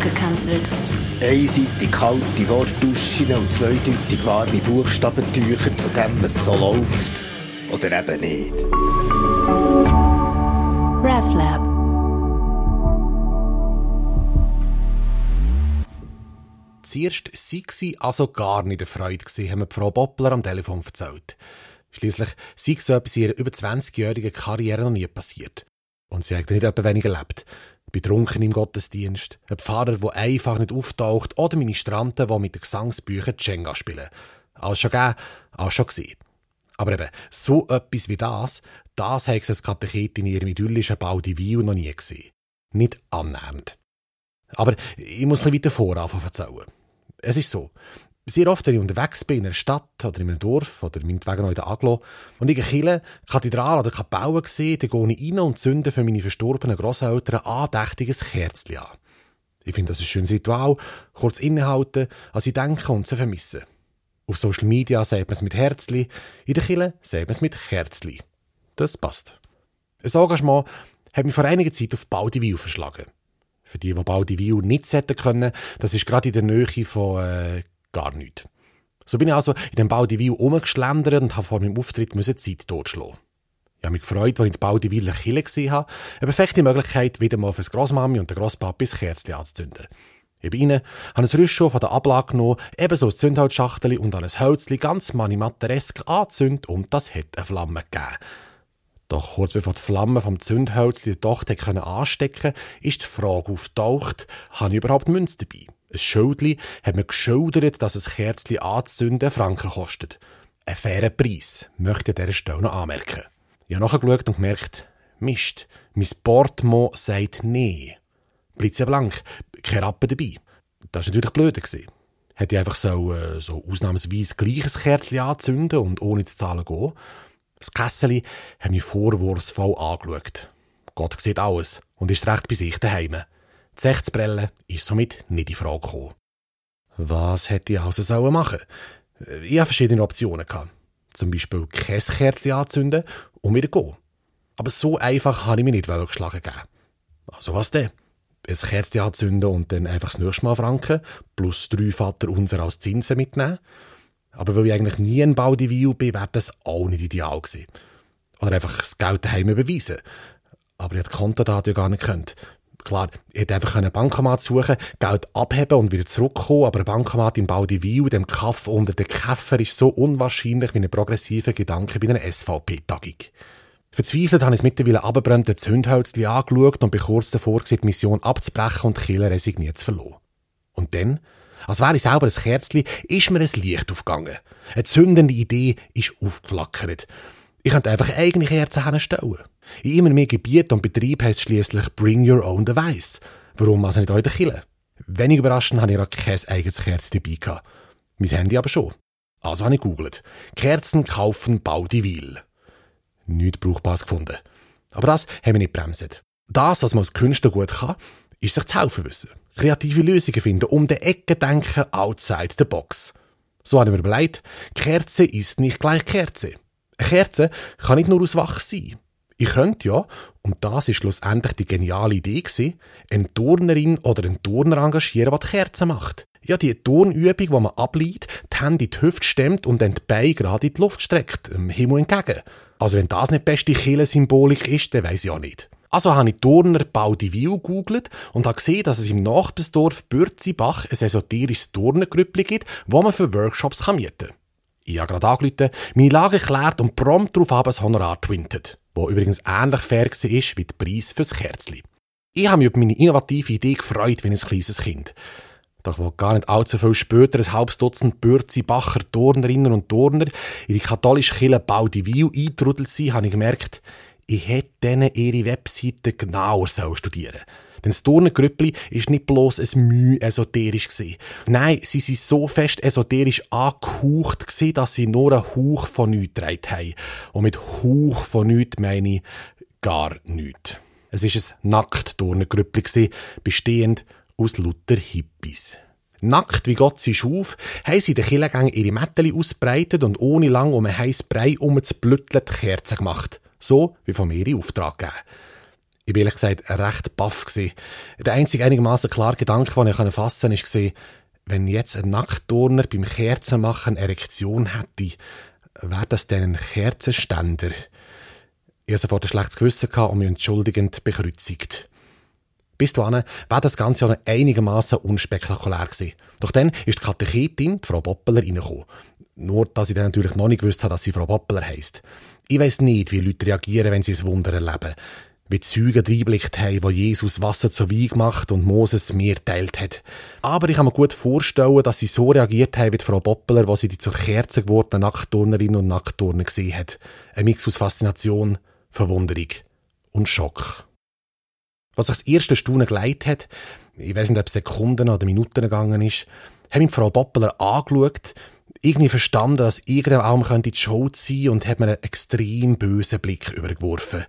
abgekanzelt. Einseitig kalte Wortduschen und zweideutig warme Buchstabentücher zu dem, was so läuft. Oder eben nicht. RefLab. Zuerst sei sie also gar nicht erfreut gewesen, haben mir Frau Boppler am Telefon erzählt. Schliesslich sei so etwas in ihrer über 20-jährigen Karriere noch nie passiert. Und sie hat nicht etwa weniger erlebt. Betrunken im Gottesdienst, ein Pfarrer, der einfach nicht auftaucht oder Ministranten, die mit den Gesangsbüchern Jenga spielen. Alles schon gegeben, alles schon gesehen. Aber eben, so etwas wie das, das hat sie als in ihrem idyllischen Baldivil noch nie gesehen. Nicht annähernd. Aber ich muss ein weiter voranfangen erzählen. Es ist so, sehr oft, wenn ich unterwegs bin, in einer Stadt oder in einem Dorf oder meinetwegen noch in der Aglo und ich eine Kirche, Kathedrale oder Kapelle sehe, dann gehe ich rein und zünde für meine verstorbenen Grosseltern ein andächtiges Kerzchen an. Ich finde das ein schönes Ritual, kurz innehalten, als ich denke und sie vermissen. Auf Social Media sagt man es mit Herzli, in der Kirche sagt man es mit Kerzli. Das passt. Ein Engagement hat mich vor einiger Zeit auf Baldivil verschlagen. Für die, die Baldivil nicht sehen können, das ist gerade in der Nähe von äh, gar nichts. So bin ich also in dem Baldivil rumgeschlendert und habe vor meinem Auftritt müssen Zeit totschlagen. Ich habe mich gefreut, als ich die Baldiviler Kille gesehen habe. Eine perfekte Möglichkeit, wieder mal für das Grossmami und den Grosspapi das Kerzchen anzuzünden. Ich bin rein, habe ein Rüscho von der Ablage genommen, ebenso ein Zündholzschachtel und an ein Hölzli ganz manimatteresk angezündet und das hat eine Flamme gegeben. Doch kurz bevor die Flamme vom Zündhölzli die Tochter anstecken konnte, ist die Frage auftaucht, habe ich überhaupt Münze dabei? Ein Schildli hat mir geschildert, dass ein Kerzli anzünden Franken kostet. Ein fairer Preis, möchte ich an dieser Stelle noch anmerken. Ich habe nachgeschaut und gemerkt, Mist, mein Portmo sagt nee. Blitzeblank, kein Rappen dabei. Das war natürlich blöd. Hätte ich einfach so, äh, so ausnahmsweise gleiches Kerzli anzünden und ohne zu zahlen gehen. Das Kesseli hat mich vorwurfsvoll angeschaut. Gott sieht alles und ist recht bei sich daheim. Die Sechtsbrille ist somit nicht in Frage gekommen. Was hätte ich also sollen machen? Ich hatte verschiedene Optionen. Zum Beispiel kein Kerzchen anzünden und wieder gehen. Aber so einfach habe ich mich nicht geschlagen geben. Also was denn? Ein Kerzchen anzünden und dann einfach das nächste Mal franken, plus drei Vater unser als Zinsen mitnehmen. Aber weil ich eigentlich nie ein Baudivil bin, wäre das auch nicht ideal gewesen. Oder einfach das Geld daheim überweisen. Aber ich hätte Kontodaten ja gar nicht können. Klar, ich hätte einfach einen Bankomat suchen, Geld abheben und wieder zurückkommen, aber ein Bankomat im Baldivil, dem Kaff unter den Käfer, ist so unwahrscheinlich wie ein progressiver Gedanke bei einer SVP-Tagung. Verzweifelt habe ich es mittlerweile abgebrannte Zündhölzchen angeschaut und bin kurz davor, die Mission abzubrechen und die Kille resigniert zu verlassen. Und dann, als wäre ich selber ein Kerzchen, ist mir ein Licht aufgegangen. Eine zündende Idee ist aufgeflackert. Ich könnte einfach eigene Kerzen hinstellen. In immer mehr Gebieten und Betrieben heisst schließlich Bring Your Own Device. Warum also nicht eure Kille? Wenig überraschend habe ich auch kein eigenes Kerz dabei. Mein Handy aber schon. Also habe ich googelt. Kerzen kaufen Baudivil. Nichts Brauchbares gefunden. Aber das haben wir nicht bremset. Das, was man als Künstler gut kann, ist sich zu helfen wissen. Kreative Lösungen finden, um die Ecke denken, outside the box. So habe ich mir überlegt, Kerze ist nicht gleich Kerze. Eine Kerze kann nicht nur aus Wachs sein. Ich könnte ja, und das ist schlussendlich die geniale Idee eine Turnerin oder einen Turner engagieren, der die Kerzen macht. Ja, die Turnübung, die man ableitet, die Hände in die Hüfte stemmt und dann die Beine gerade in die Luft streckt, dem Himmel entgegen. Also wenn das nicht beste Kille-Symbolik ist, dann weiss ich auch nicht. Also habe ich Turner Baudivil gegoogelt und habe gesehen, dass es im Nachbarsdorf Bürzibach ein esoterisches Turnergrüppli gibt, wo man für Workshops mieten kann. Ich habe gerade angerufen, meine Lage erklärt und prompt darauf habe ein Honorar twintet, wo übrigens ähnlich fair war wie der Preis fürs Kerzli. Ich habe mich über meine innovative Idee gefreut wie ein kleines Kind. Doch wo gar nicht allzu viel später ein halbes Dutzend Bürzi, Bacher, Turnerinnen und Turner in die katholische Kirche Baudivil eingetrudelt sind, habe ich gemerkt, ich hätte denen ihre Webseite genauer studieren sollen. Denn das Turnengrüppli ist nicht bloß ein Mühe esoterisch gewesen. Nein, sie sind so fest esoterisch angehaucht gewesen, dass sie nur einen Hauch von nichts getragen haben. Und mit Hauch von nichts meine ich gar nichts. Es ist ein nackt Turnengrüppli gewesen, bestehend aus lauter Hippies. Nackt wie Gott sie schuf, haben sie den Killengängen ihre Mätteli ausbreitet und ohne lang um ein heißes Brei um zu blütteln die Kerzen gemacht. So wie von mir in Auftrag gegeben. Ich bin ehrlich gesagt recht baff. Der einzige einigermaßen klare Gedanke, den ich fassen konnte, war, wenn jetzt ein Nacktturner beim Kerzenmachen eine Erektion hätte, wäre das dann ein Kerzenständer? Ich hatte sofort ein schlechtes Gewissen und mich entschuldigend bekreuzigt. Bis dahin war das Ganze ja einigermaßen unspektakulär gewesen. Doch dann ist die Katechetin, die Frau Boppeler, reingekommen. Nur, dass ich dann natürlich noch nicht gewusst habe, dass sie Frau Boppeler heisst. Ich weiss nicht, wie Leute reagieren, wenn sie ein Wunder erleben. Wie Zeugen reinblickt haben, wo Jesus Wasser zu Wein gemacht und Moses Meer teilt hat. Aber ich kann mir gut vorstellen, dass sie so reagiert haben wie Frau Boppeler, wo sie die zur Kerze gewordenen Nackturnerinnen und Nacktturner gesehen hat. Ein Mix aus Faszination, Verwunderung und Schock. Was sich das erste Staunen geleitet hat, ich weiß nicht, ob Sekunden oder Minuten gegangen ist, habe ich Frau Boppeler angeschaut, irgendwie verstanden, dass irgendein Arm könnte die Show sein und hat mir einen extrem bösen Blick übergeworfen.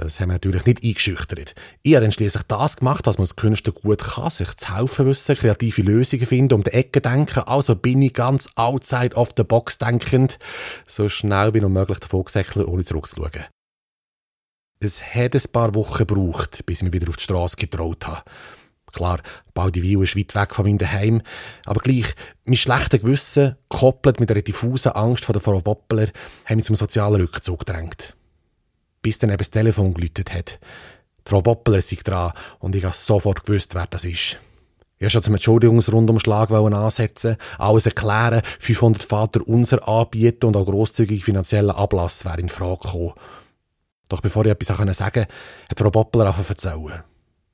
Das haben wir natürlich nicht eingeschüchtert. Ich habe dann schließlich das gemacht, was man als Künstler gut kann, sich zu helfen wissen, kreative Lösungen finden, um die Ecke denken. Also bin ich ganz outside of the box denkend, so schnell wie noch möglich davon gesäckelt, ohne zurückzuschauen. Es hat ein paar Wochen gebraucht, bis ich mich wieder auf die Straße getraut habe. Klar, Baldivio ist weit weg von meinem Daheim, aber gleich, mein schlechter Gewissen, gekoppelt mit einer diffusen Angst vor der Frau Boppeler, haben mich zum sozialen Rückzug gedrängt. Bis dann eben das Telefon geläutet hat. Die Frau Boppeler ist dran und ich habe sofort gewusst, wer das ist. Ich wollte schon zum Entschuldigungsrundumschlag ansetzen, alles erklären, 500 Vater unser anbieten und auch grosszügig finanzieller Ablass wäre in Frage gekommen. Doch bevor ich etwas sagen konnte, hat Frau Boppler angefangen erzählen.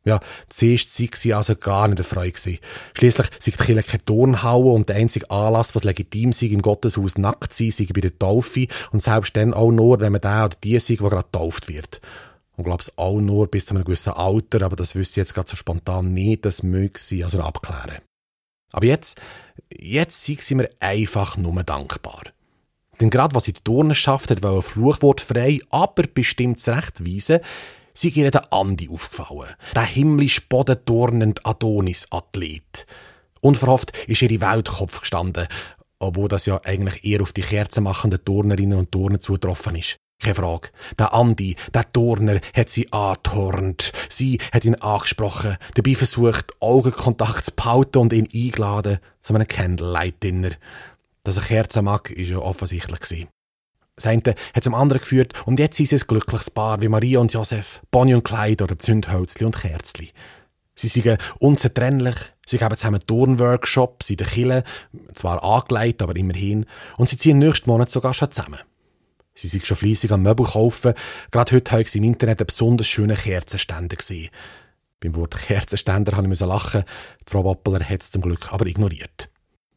Ja, zuerst sei sie also gar nicht erfreut gewesen. Schliesslich sei die Kirche keine Turnhalle und der einzige Anlass, was legitim sei, im Gotteshaus nackt sei, sei bei der Taufe und selbst dann auch nur, wenn man der oder die sei, der gerade getauft wird. Und glaub's auch nur bis zu einem gewissen Alter, aber das wüsste ich jetzt gerade so spontan nicht, das möge sie also abklären. Aber jetzt, jetzt sei sie mir einfach nur dankbar. Denn gerade was sie die Turnenschaft hat, weil fluchwortfrei, aber bestimmt zurechtweisen, sie ihr der Andi aufgefallen. Der himmlisch bodenturnende Adonis-Athlet. Unverhofft ist ihre Weltkopf gestanden, obwohl das ja eigentlich eher auf die kerzenmachenden Turnerinnen und Turner zutroffen ist. Keine Frage. Der Andi, der Turner, hat sie angeturnt. Sie hat ihn angesprochen, dabei versucht, Augenkontakt zu behalten und ihn eingeladen zu einem Candlelight-Dinner. Dass er Kerzen mag, ist ja offensichtlich gewesen. Das eine hat zum anderen geführt und jetzt sind sie ein glückliches Paar wie Maria und Josef, Bonnie und Clyde oder Zündhölzli und Kerzli. Sie sind unzertrennlich, sie geben zusammen Turnworkshops in der Kille, zwar angelegt, aber immerhin, und sie ziehen nächsten Monat sogar schon zusammen. Sie sind schon fleissig am Möbel kaufen, gerade heute habe ich im Internet einen besonders schönen Kerzenständer gesehen. Beim Wort Kerzenständer habe ich lachen, die Frau Wappeler hat es zum Glück aber ignoriert.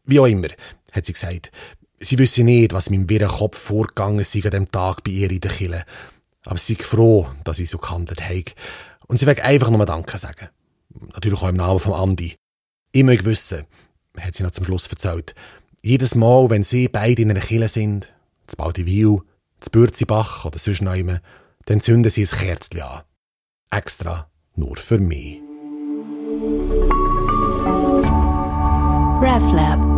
Wie auch immer, hat sie gesagt. Sie wüsste nicht, was in meinem wirren Kopf vorgegangen sei an dem Tag bei ihr in der Kille. Aber sie ist froh, dass ich so gehandelt habe. Und sie will einfach nur Danke sagen. Natürlich auch im Namen von Andi. Ich möchte wissen, hat sie noch zum Schluss erzählt, jedes Mal, wenn sie beide in einer Kille sind, zu Baldivil, zu Bürzibach oder sonst noch dann zünden sie ein Kerzchen an. Extra nur für mich. RefLab